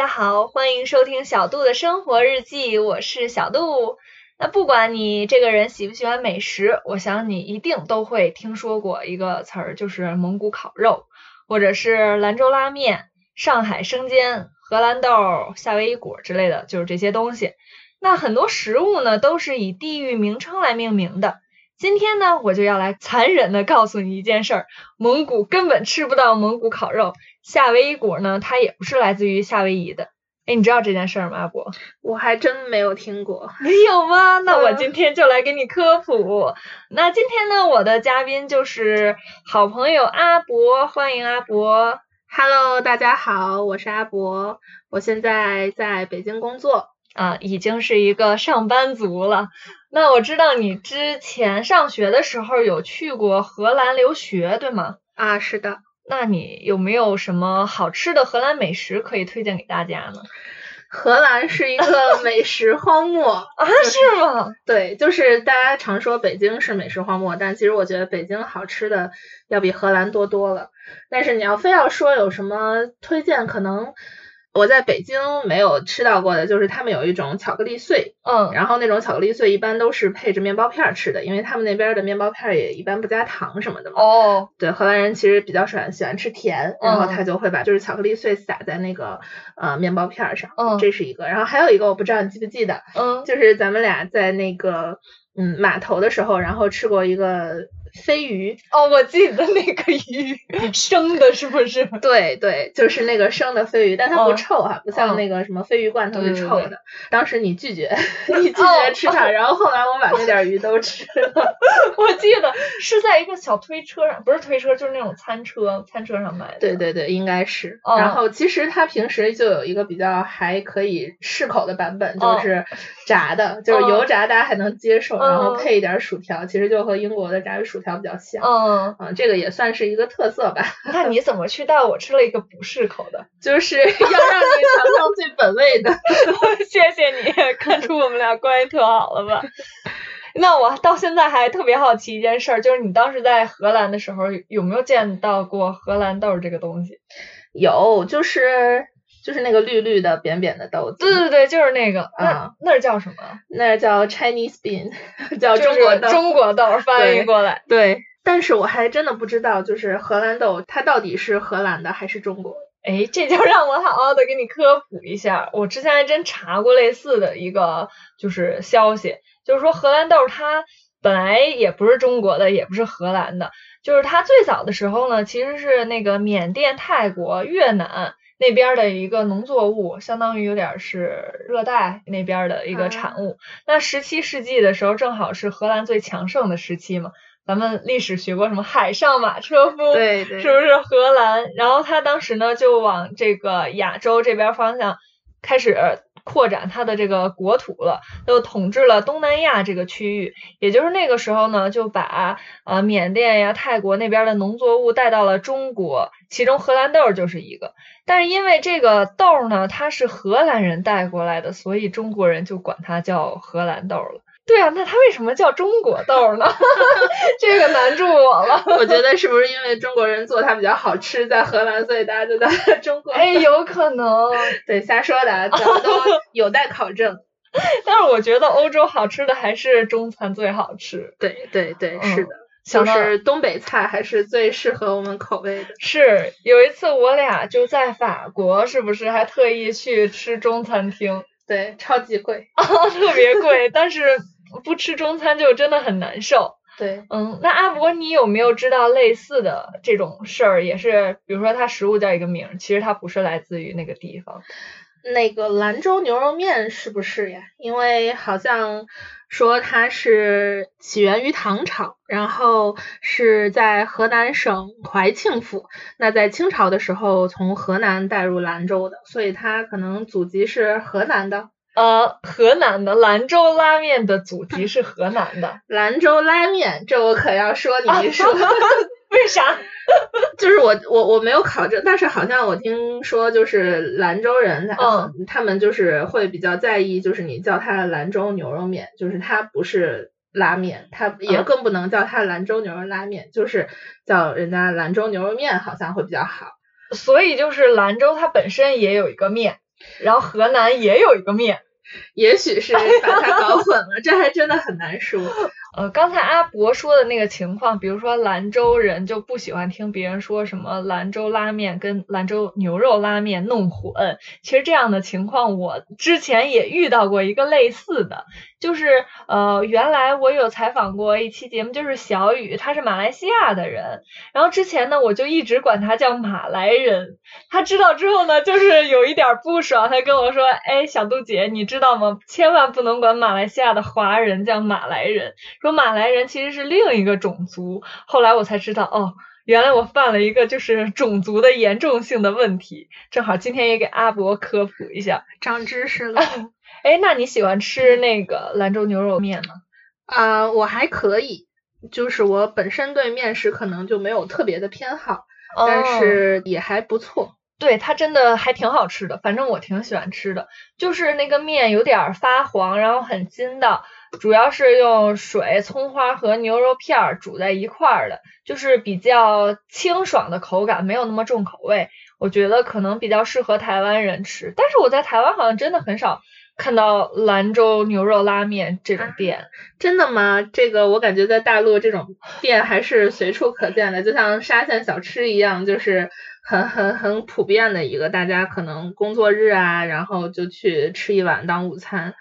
大家好，欢迎收听小杜的生活日记，我是小杜。那不管你这个人喜不喜欢美食，我想你一定都会听说过一个词儿，就是蒙古烤肉，或者是兰州拉面、上海生煎、荷兰豆、夏威夷果之类的，就是这些东西。那很多食物呢，都是以地域名称来命名的。今天呢，我就要来残忍的告诉你一件事儿：蒙古根本吃不到蒙古烤肉，夏威夷果呢，它也不是来自于夏威夷的。哎，你知道这件事儿吗，阿伯？我还真没有听过。没有吗？那我今天就来给你科普。那今天呢，我的嘉宾就是好朋友阿伯，欢迎阿伯。Hello，大家好，我是阿博，我现在在北京工作。啊，已经是一个上班族了。那我知道你之前上学的时候有去过荷兰留学，对吗？啊，是的，那你有没有什么好吃的荷兰美食可以推荐给大家呢？荷兰是一个 美食荒漠啊，是吗？对，就是大家常说北京是美食荒漠，但其实我觉得北京好吃的要比荷兰多多了。但是你要非要说有什么推荐，可能。我在北京没有吃到过的，就是他们有一种巧克力碎，嗯，然后那种巧克力碎一般都是配着面包片吃的，因为他们那边的面包片也一般不加糖什么的嘛。哦，对，荷兰人其实比较喜欢喜欢吃甜，然后他就会把就是巧克力碎撒在那个呃面包片上，嗯，这是一个。然后还有一个我不知道你记不记得，嗯，就是咱们俩在那个嗯码头的时候，然后吃过一个。飞鱼哦，我记得那个鱼 生的，是不是？对对，就是那个生的飞鱼，但它不臭哈、哦，不像那个什么鲱鱼罐头是臭的。对对对当时你拒绝，你拒绝吃它，哦、然后后来我把那点鱼都吃了。我记得是在一个小推车上，不是推车，就是那种餐车，餐车上买的。对对对，应该是。哦、然后其实它平时就有一个比较还可以适口的版本，就是炸的，哦、就是油炸，大家还能接受，然后配一点薯条，其实就和英国的炸鱼薯条比较像。嗯啊、嗯，这个也算是一个特色吧。那你怎么去带我吃了一个不适口的？就是要让你尝尝最本味的。谢谢你，看出我们俩关系特好了吧？那我到现在还特别好奇一件事，就是你当时在荷兰的时候，有没有见到过荷兰豆这个东西？有，就是就是那个绿绿的、扁扁的豆子。对对对，就是那个。那、啊、那叫什么？那叫 Chinese bean，叫中国豆。中国豆翻译过来。对。但是我还真的不知道，就是荷兰豆它到底是荷兰的还是中国？哎，这就让我好好的给你科普一下。我之前还真查过类似的一个就是消息，就是说荷兰豆它本来也不是中国的，也不是荷兰的，就是它最早的时候呢，其实是那个缅甸、泰国、越南那边的一个农作物，相当于有点是热带那边的一个产物。嗯、那十七世纪的时候，正好是荷兰最强盛的时期嘛。咱们历史学过什么海上马车夫，对对，是不是荷兰？然后他当时呢就往这个亚洲这边方向开始扩展它的这个国土了，就统治了东南亚这个区域。也就是那个时候呢，就把呃缅甸呀、泰国那边的农作物带到了中国，其中荷兰豆就是一个。但是因为这个豆呢，它是荷兰人带过来的，所以中国人就管它叫荷兰豆了。对啊，那它为什么叫中国豆呢？这个难住我了。我觉得是不是因为中国人做它比较好吃，在荷兰，所以大家就在 中国？哎，有可能。对，瞎说的，咱们都有待考证。但是我觉得欧洲好吃的还是中餐最好吃。对对对，嗯、是的。就是东北菜还是最适合我们口味的。是有一次我俩就在法国，是不是还特意去吃中餐厅？对，超级贵啊，特别贵，但是不吃中餐就真的很难受。对，嗯，那阿伯，你有没有知道类似的这种事儿？也是，比如说它食物叫一个名，其实它不是来自于那个地方。那个兰州牛肉面是不是呀？因为好像说它是起源于唐朝，然后是在河南省怀庆府。那在清朝的时候从河南带入兰州的，所以它可能祖籍是河南的。呃，河南的兰州拉面的祖籍是河南的。兰州拉面，这我可要说你一说。为啥？就是我我我没有考证，但是好像我听说就是兰州人，嗯，他们就是会比较在意，就是你叫它兰州牛肉面，就是它不是拉面，它也更不能叫它兰州牛肉拉面，就是叫人家兰州牛肉面好像会比较好。所以就是兰州它本身也有一个面。然后河南也有一个面。也许是把它搞混了，这还真的很难说。呃，刚才阿博说的那个情况，比如说兰州人就不喜欢听别人说什么兰州拉面跟兰州牛肉拉面弄混。其实这样的情况，我之前也遇到过一个类似的，就是呃，原来我有采访过一期节目，就是小雨，他是马来西亚的人，然后之前呢，我就一直管他叫马来人，他知道之后呢，就是有一点不爽，他跟我说，哎，小杜姐，你知道吗？千万不能管马来西亚的华人叫马来人。说马来人其实是另一个种族，后来我才知道，哦，原来我犯了一个就是种族的严重性的问题。正好今天也给阿伯科普一下，长知识了。哎，那你喜欢吃那个兰州牛肉面吗？啊，我还可以，就是我本身对面食可能就没有特别的偏好，但是也还不错。对，它真的还挺好吃的，反正我挺喜欢吃的，就是那个面有点发黄，然后很筋道。主要是用水、葱花和牛肉片煮在一块儿的，就是比较清爽的口感，没有那么重口味。我觉得可能比较适合台湾人吃，但是我在台湾好像真的很少看到兰州牛肉拉面这种店。真的吗？这个我感觉在大陆这种店还是随处可见的，就像沙县小吃一样，就是很很很普遍的一个，大家可能工作日啊，然后就去吃一碗当午餐。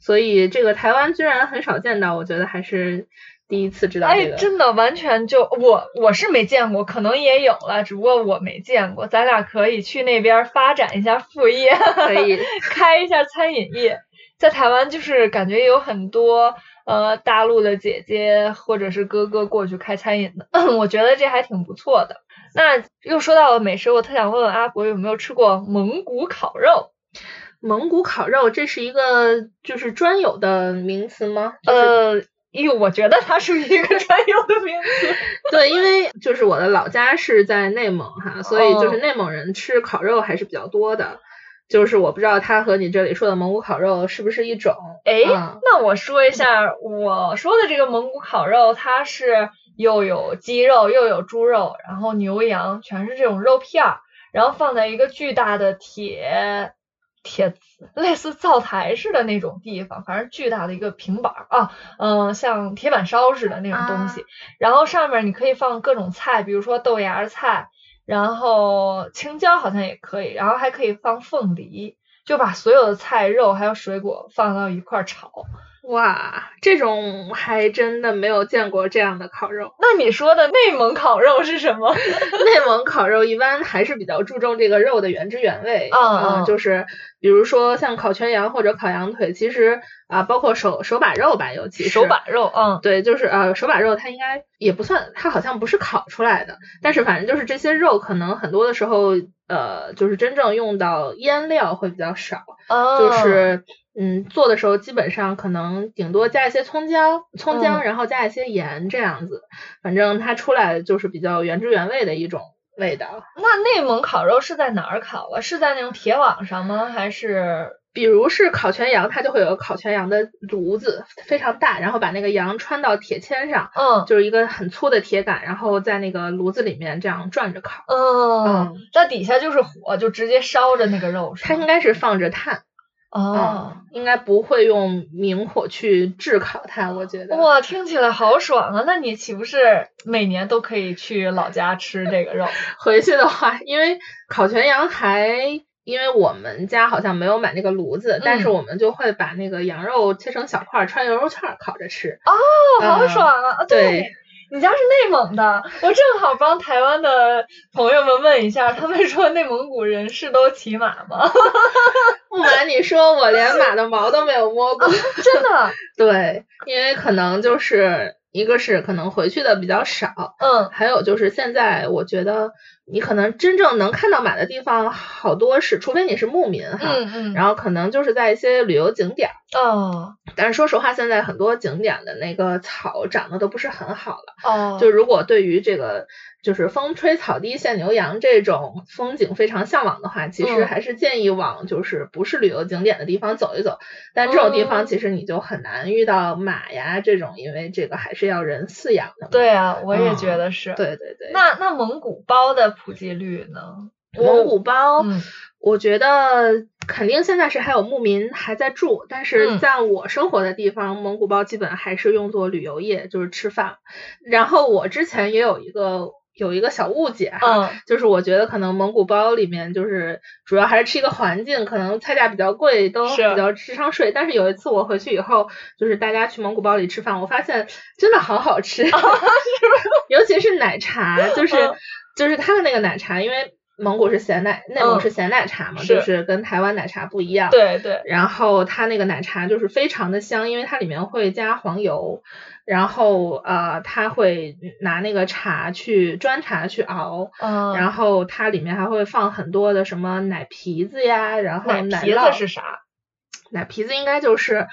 所以这个台湾居然很少见到，我觉得还是第一次知道这个。哎，真的完全就我我是没见过，可能也有了，只不过我没见过。咱俩可以去那边发展一下副业，可以 开一下餐饮业。在台湾就是感觉有很多呃大陆的姐姐或者是哥哥过去开餐饮的，我觉得这还挺不错的。那又说到了美食，我特想问问阿伯有没有吃过蒙古烤肉？蒙古烤肉，这是一个就是专有的名词吗？呃，因为我觉得它是一个专有的名词。对，因为就是我的老家是在内蒙哈，所以就是内蒙人吃烤肉还是比较多的。就是我不知道它和你这里说的蒙古烤肉是不是一种？哎，那我说一下，我说的这个蒙古烤肉，它是又有鸡肉又有猪肉，然后牛羊全是这种肉片儿，然后放在一个巨大的铁。铁类似灶台似的那种地方，反正巨大的一个平板啊，嗯，像铁板烧似的那种东西。然后上面你可以放各种菜，比如说豆芽菜，然后青椒好像也可以，然后还可以放凤梨，就把所有的菜、肉还有水果放到一块炒。哇，这种还真的没有见过这样的烤肉。那你说的内蒙烤肉是什么？内蒙烤肉一般还是比较注重这个肉的原汁原味。嗯，就是比如说像烤全羊或者烤羊腿，其实啊，包括手手把肉吧，尤其手把肉，嗯，对，就是呃手把肉，它应该也不算，它好像不是烤出来的，但是反正就是这些肉可能很多的时候，呃，就是真正用到腌料会比较少，就是。嗯，做的时候基本上可能顶多加一些葱姜，葱姜，然后加一些盐这样子，反正它出来就是比较原汁原味的一种味道。那内蒙烤肉是在哪儿烤啊？是在那种铁网上吗？还是比如是烤全羊，它就会有烤全羊的炉子，非常大，然后把那个羊穿到铁签上，嗯，就是一个很粗的铁杆，然后在那个炉子里面这样转着烤。嗯，那底下就是火，就直接烧着那个肉。它应该是放着炭。哦，应该不会用明火去炙烤它，我觉得。哇，听起来好爽啊！那你岂不是每年都可以去老家吃这个肉？回去的话，因为烤全羊还，因为我们家好像没有买那个炉子，但是我们就会把那个羊肉切成小块，穿羊肉串烤着吃。哦，好爽啊！对。你家是内蒙的，我正好帮台湾的朋友们问一下，他们说内蒙古人是都骑马吗？不瞒你说，我连马的毛都没有摸过，真的。对，因为可能就是一个是可能回去的比较少，嗯，还有就是现在我觉得。你可能真正能看到马的地方好多是，除非你是牧民哈，嗯嗯，然后可能就是在一些旅游景点哦。但是说实话，现在很多景点的那个草长得都不是很好了哦。就如果对于这个就是风吹草低见牛羊这种风景非常向往的话，其实还是建议往就是不是旅游景点的地方走一走。但这种地方其实你就很难遇到马呀这种，因为这个还是要人饲养的。对啊，我也觉得是。对对对。那那蒙古包的。普及率呢？蒙古包，嗯我觉得肯定现在是还有牧民还在住，但是嗯在我生活的地方，蒙古包基本还是用作旅游业，就是吃饭。然后我之前也有一个有一个小误解哈，嗯就是我觉得可能蒙古包里面就是主要还是吃一个环境，可能菜价比较贵，都比较智商税。但是有一次我回去以后，就是大家去蒙古包里吃饭，我发现真的好好吃，尤其是奶茶，就是、嗯就是它的那个奶茶，因为蒙古是咸奶，内蒙嗯是咸奶茶嘛，是就是跟台湾奶茶不一样。对对，然后它那个奶茶就是非常的香，因为它里面会加黄油，然后呃，它会拿那个茶去砖茶去熬，嗯，然后它里面还会放很多的什么奶皮子呀，然后奶皮子是啥？奶皮子应该就是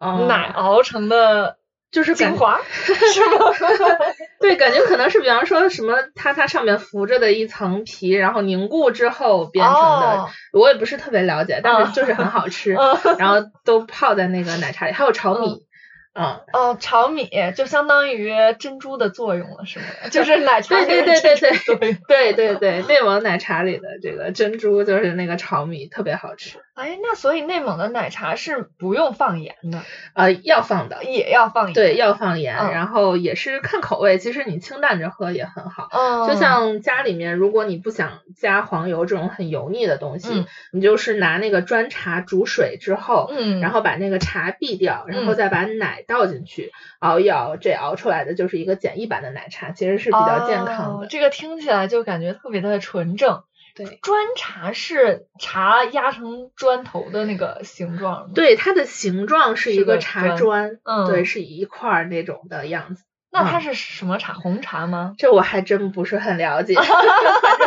嗯、奶熬成的就是感精华 是吗？对，感觉可能是比方说什么它它上面浮着的一层皮，然后凝固之后变成的，哦我也不是特别了解，但嗯是就是很好吃，嗯然后都泡在那个奶茶里，还有炒米，嗯。哦，炒米就相当于珍珠的作用了，是吗？就是奶茶对对里的对对珍珠作用 对对对，内蒙奶茶里的这个珍珠就是那个炒米，特别好吃。哎，那所以内蒙的奶茶是不用放盐的，呃，要放的，也要放盐。对，要放盐，嗯然后也是看口味。其实你清淡着喝也很好。嗯，就像家里面，如果你不想加黄油这种很油腻的东西，嗯你就是拿那个砖茶煮水之后，嗯，然后把那个茶避掉，然后嗯再把奶倒进去，熬一熬，这熬出来的就是一个简易版的奶茶，其实是比较健康的。哦这个听起来就感觉特别的纯正。对。砖茶是茶压成砖头的那个形状？，对，它的形状是一个个茶砖砖，嗯对，是一块儿那种的样子。嗯那它是什么茶？红茶吗？这我还真不是很了解 反正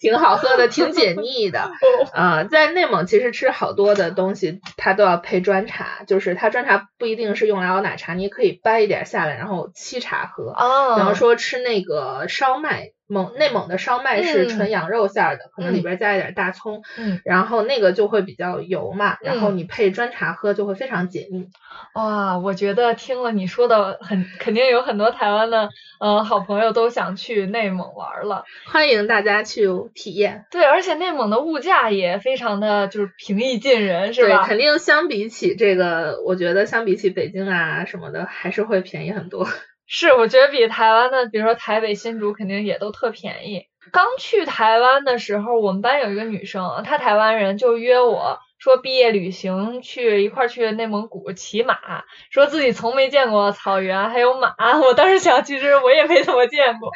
挺好喝的，挺解腻的。呃，在内蒙其实吃好多的东西，它都要配砖茶，就是它砖茶不一定是用来熬奶茶，你也可以掰一点下来，然后沏茶喝。哦，比方说吃那个烧麦，蒙内蒙的烧麦是嗯纯羊肉馅儿的，可能里嗯边加一点大葱，嗯，然后那个就会比较油嘛，然后嗯你配砖茶喝就会非常解腻。哇，我觉得听了你说的很，肯定有很多台湾的呃好朋友都想去内蒙玩了。欢迎大家去体验，对，而且内蒙的物价也非常的就是平易近人，是对，吧？肯定相比起这个，我觉得相比起北京啊什么的，还是会便宜很多。是，我觉得比台湾的，比如说台北、新竹，肯定也都特便宜。刚去台湾的时候，我们班有一个女生，她台湾人，就约我说毕业旅行去一块儿去内蒙古骑马，说自己从没见过草原还有马。我当时想，其实我也没怎么见过，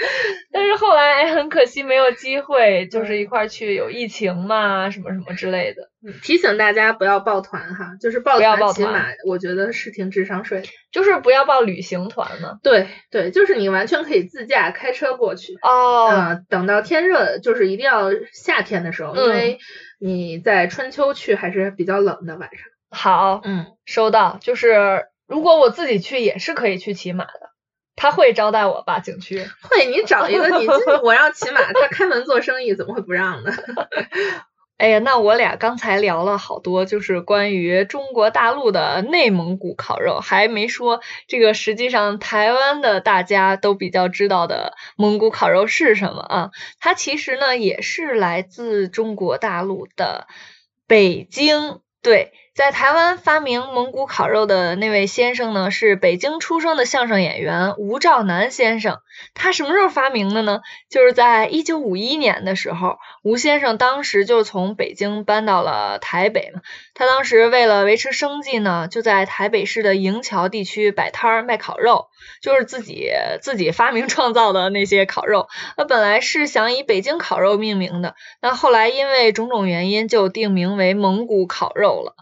但是后来哎很可惜没有机会，就是一块儿去，有疫情嘛，什么什么之类的。提醒大家不要抱团哈，就是抱不要抱团团骑马，我觉得是挺智商税的。就是不要报旅行团嘛。对对，就是你完全可以自驾开车过去。哦，呃，等到天热，就是一定要夏天的时候，因嗯为你在春秋去还是比较冷的晚上。好，嗯，收到，就是如果我自己去也是可以去骑马的，他会招待我吧？景区会，你找一个你我要骑马，他开门做生意，怎么会不让呢？哎呀，那我俩刚才聊了好多，就是关于中国大陆的内蒙古烤肉，还没说这个实际上台湾的大家都比较知道的蒙古烤肉是什么啊？它其实呢也是来自中国大陆的北京，对。在台湾发明蒙古烤肉的那位先生呢，是北京出生的相声演员吴兆南先生。他什么时候发明的呢？就是在一九五一年的时候，吴先生当时就从北京搬到了台北嘛。他当时为了维持生计呢，就在台北市的营桥地区摆摊儿卖烤肉，就是自己自己发明创造的那些烤肉。那本来是想以北京烤肉命名的，那后来因为种种原因，就定名为蒙古烤肉了。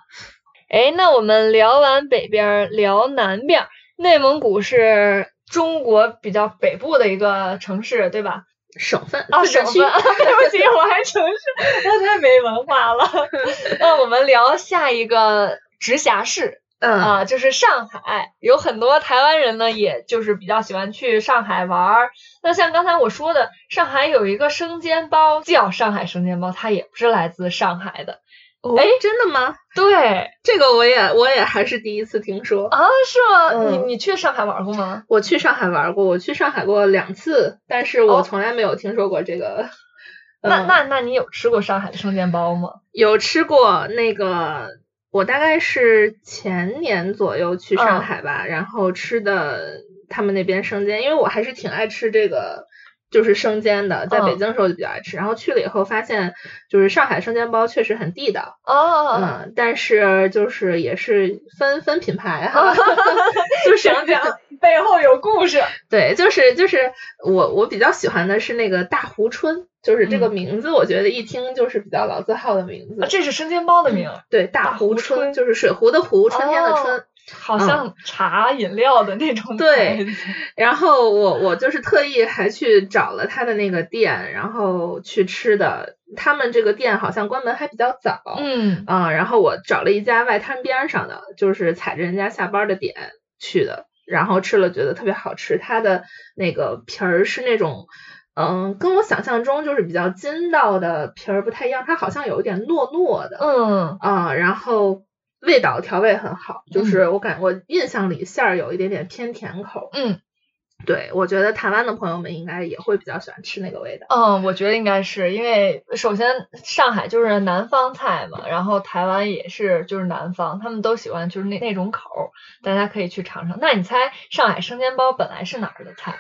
哎，那我们聊完北边，聊南边，内蒙古是中国比较北部的一个城市，对吧？省份啊，省份，对不起，我还城市，我太没文化了。那我们聊下一个直辖市嗯啊、就是上海。有很多台湾人呢，也就是比较喜欢去上海玩儿。那像刚才我说的，上海有一个生煎包，叫上海生煎包，它也不是来自上海的。哦哎真的吗？对这个我也我也还是第一次听说。啊，是吗？嗯你你去上海玩过吗？我去上海玩过，我去上海过两次，但是我哦从来没有听说过这个 那那那你有吃过上海的生煎包吗？有吃过那个，我大概是前年左右去上海吧，然后吃的他们那边生煎，因为我还是挺爱吃这个。就是生煎的，在北京的时候就比较爱吃，然后去了以后发现，就是上海生煎包确实很地道哦，嗯，但是就是也是分分品牌哈，就想讲讲背后有故事。对，就是就是我我比较喜欢的是那个大湖春，就是这个名字，我觉得一听就是比较老字号的名字。这是生煎包的名。对，大湖春就是水壶的湖，春天的春。好像茶饮料的那种对，然后我我就是特意还去找了他的那个店，然后去吃的。他们这个店好像关门还比较早，嗯啊，然后我找了一家外滩边上的，就是踩着人家下班的点去的，然后吃了觉得特别好吃。它的那个皮儿是那种，嗯，跟我想象中就是比较筋道的皮儿不太一样，它好像有一点糯糯的，嗯啊，然后。味道调味很好，就是我感我印象里馅儿有一点点偏甜口。嗯，对，我觉得台湾的朋友们应该也会比较喜欢吃那个味道。嗯，我觉得应该是因为首先上海就是南方菜嘛，然后台湾也是就是南方，他们都喜欢就是那那种口，大家可以去尝尝。那你猜上海生煎包本来是哪儿的菜？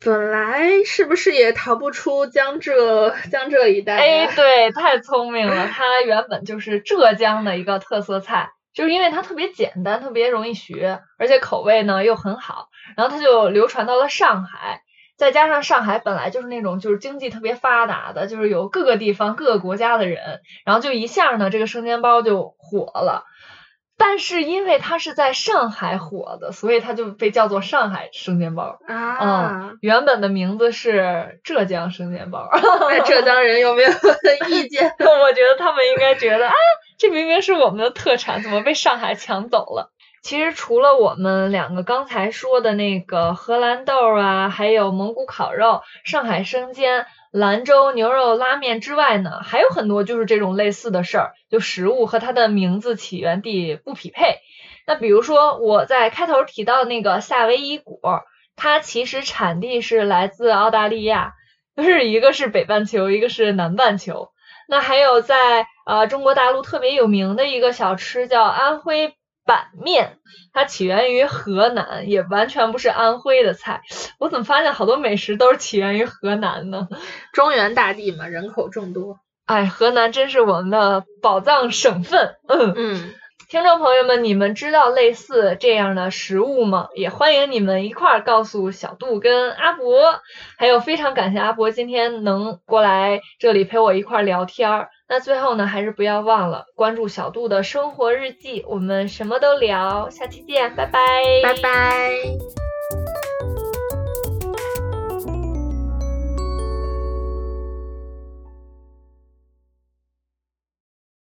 本来是不是也逃不出江浙江浙一带？哎，对，太聪明了，它原本就是浙江的一个特色菜，就是因为它特别简单，特别容易学，而且口味呢又很好，然后它就流传到了上海，再加上上海本来就是那种就是经济特别发达的，就是有各个地方各个国家的人，然后就一下呢这个生煎包就火了。但是因为它是在上海火的，所以它就被叫做上海生煎包啊。嗯，原本的名字是浙江生煎包。那 浙江人有没有意见？我觉得他们应该觉得啊，这明明是我们的特产，怎么被上海抢走了？其实除了我们两个刚才说的那个荷兰豆啊，还有蒙古烤肉、上海生煎。兰州牛肉拉面之外呢，还有很多就是这种类似的事儿，就食物和它的名字起源地不匹配。那比如说我在开头提到那个夏威夷果，它其实产地是来自澳大利亚，就是一个是北半球，一个是南半球。那还有在呃中国大陆特别有名的一个小吃叫安徽。板面，它起源于河南，也完全不是安徽的菜。我怎么发现好多美食都是起源于河南呢？中原大地嘛，人口众多。哎，河南真是我们的宝藏省份。嗯嗯，听众朋友们，你们知道类似这样的食物吗？也欢迎你们一块儿告诉小杜跟阿伯。还有，非常感谢阿伯今天能过来这里陪我一块儿聊天儿。那最后呢，还是不要忘了关注小杜的生活日记，我们什么都聊，下期见，拜拜，拜拜。